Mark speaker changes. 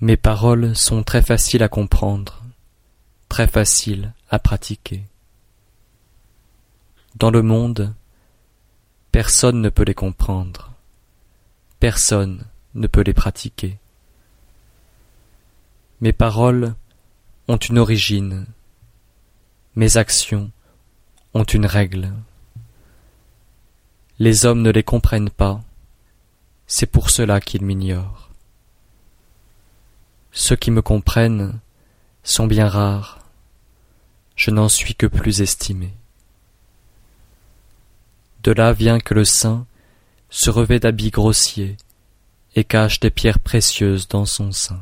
Speaker 1: Mes paroles sont très faciles à comprendre, très faciles à pratiquer. Dans le monde, personne ne peut les comprendre, personne ne peut les pratiquer. Mes paroles ont une origine, mes actions ont une règle. Les hommes ne les comprennent pas, c'est pour cela qu'ils m'ignorent. Ceux qui me comprennent sont bien rares, je n'en suis que plus estimé. De là vient que le saint se revêt d'habits grossiers et cache des pierres précieuses dans son sein.